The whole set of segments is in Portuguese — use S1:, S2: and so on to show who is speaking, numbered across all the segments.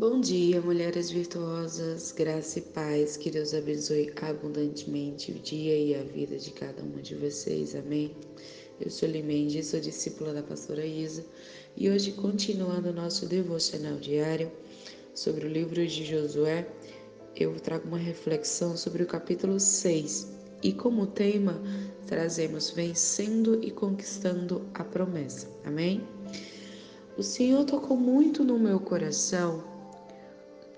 S1: Bom dia, mulheres virtuosas, graça e paz, que Deus abençoe abundantemente o dia e a vida de cada uma de vocês, amém? Eu sou Limendi, sou discípula da pastora Isa e hoje, continuando o nosso devocional diário sobre o livro de Josué, eu trago uma reflexão sobre o capítulo 6 e, como tema, trazemos vencendo e conquistando a promessa, amém? O Senhor tocou muito no meu coração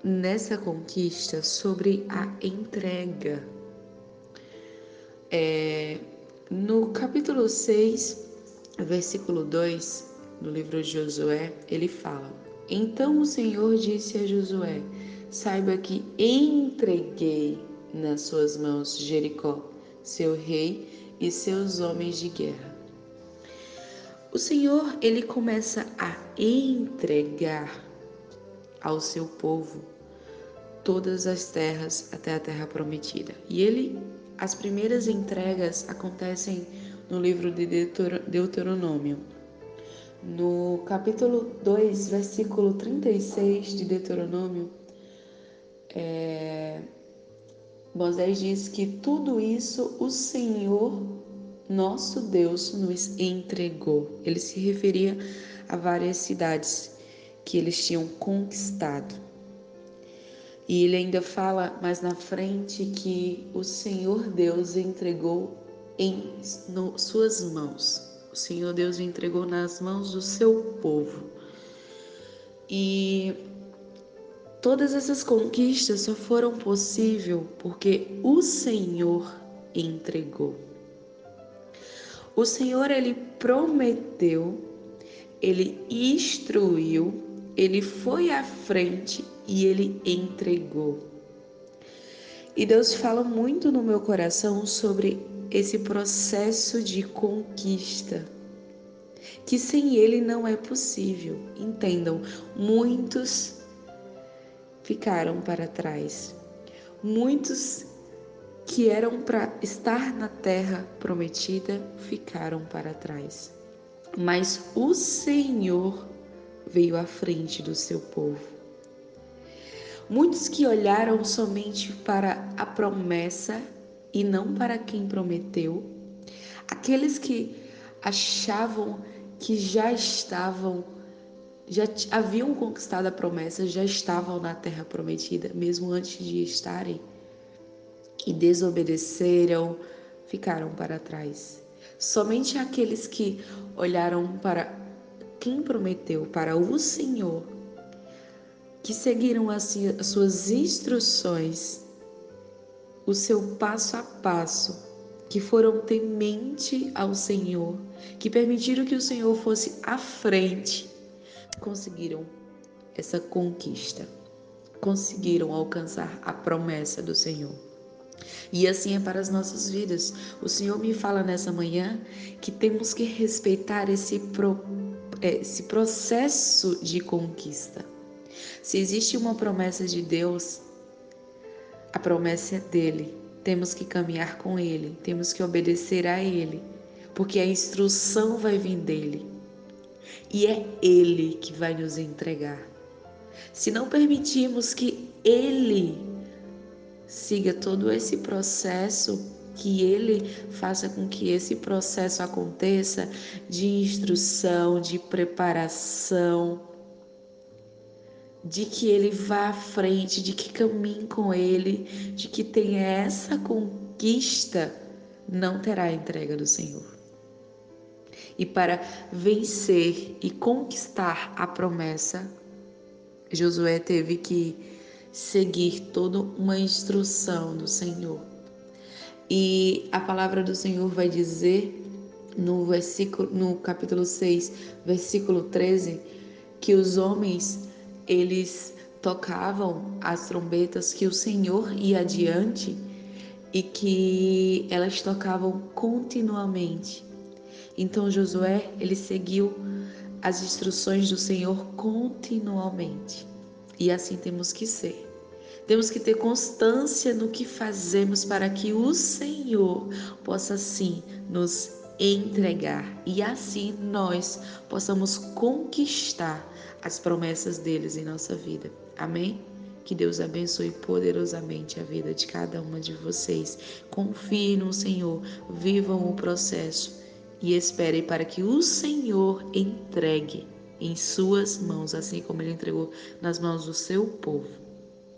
S1: nessa conquista sobre a entrega. É, no capítulo 6, versículo 2 do livro de Josué, ele fala: Então o Senhor disse a Josué: Saiba que entreguei nas suas mãos Jericó, seu rei e seus homens de guerra. O Senhor, ele começa a entregar ao seu povo todas as terras até a terra prometida. E ele, as primeiras entregas acontecem no livro de Deuteronômio. No capítulo 2, versículo 36 de Deuteronômio, é, Moisés diz que tudo isso o Senhor, nosso Deus, nos entregou. Ele se referia a várias cidades que eles tinham conquistado. E ele ainda fala mais na frente que o Senhor Deus entregou em no, suas mãos. O Senhor Deus entregou nas mãos do seu povo. E todas essas conquistas só foram possível porque o Senhor entregou. O Senhor ele prometeu, ele instruiu ele foi à frente e ele entregou. E Deus fala muito no meu coração sobre esse processo de conquista, que sem Ele não é possível. Entendam, muitos ficaram para trás, muitos que eram para estar na terra prometida ficaram para trás. Mas o Senhor veio à frente do seu povo. Muitos que olharam somente para a promessa e não para quem prometeu, aqueles que achavam que já estavam, já haviam conquistado a promessa, já estavam na terra prometida, mesmo antes de estarem, e desobedeceram, ficaram para trás. Somente aqueles que olharam para quem prometeu para o Senhor, que seguiram as suas instruções, o seu passo a passo, que foram temente ao Senhor, que permitiram que o Senhor fosse à frente, conseguiram essa conquista, conseguiram alcançar a promessa do Senhor. E assim é para as nossas vidas. O Senhor me fala nessa manhã que temos que respeitar esse propósito esse processo de conquista. Se existe uma promessa de Deus, a promessa é dele. Temos que caminhar com ele, temos que obedecer a ele, porque a instrução vai vir dele. E é ele que vai nos entregar. Se não permitirmos que ele siga todo esse processo, que Ele faça com que esse processo aconteça de instrução, de preparação, de que Ele vá à frente, de que caminhe com Ele, de que tenha essa conquista, não terá a entrega do Senhor. E para vencer e conquistar a promessa, Josué teve que seguir toda uma instrução do Senhor. E a palavra do Senhor vai dizer no versículo no capítulo 6, versículo 13, que os homens eles tocavam as trombetas que o Senhor ia adiante e que elas tocavam continuamente. Então Josué, ele seguiu as instruções do Senhor continuamente. E assim temos que ser. Temos que ter constância no que fazemos para que o Senhor possa sim nos entregar e assim nós possamos conquistar as promessas deles em nossa vida. Amém? Que Deus abençoe poderosamente a vida de cada uma de vocês. Confie no Senhor, vivam o processo e esperem para que o Senhor entregue em suas mãos, assim como ele entregou nas mãos do seu povo.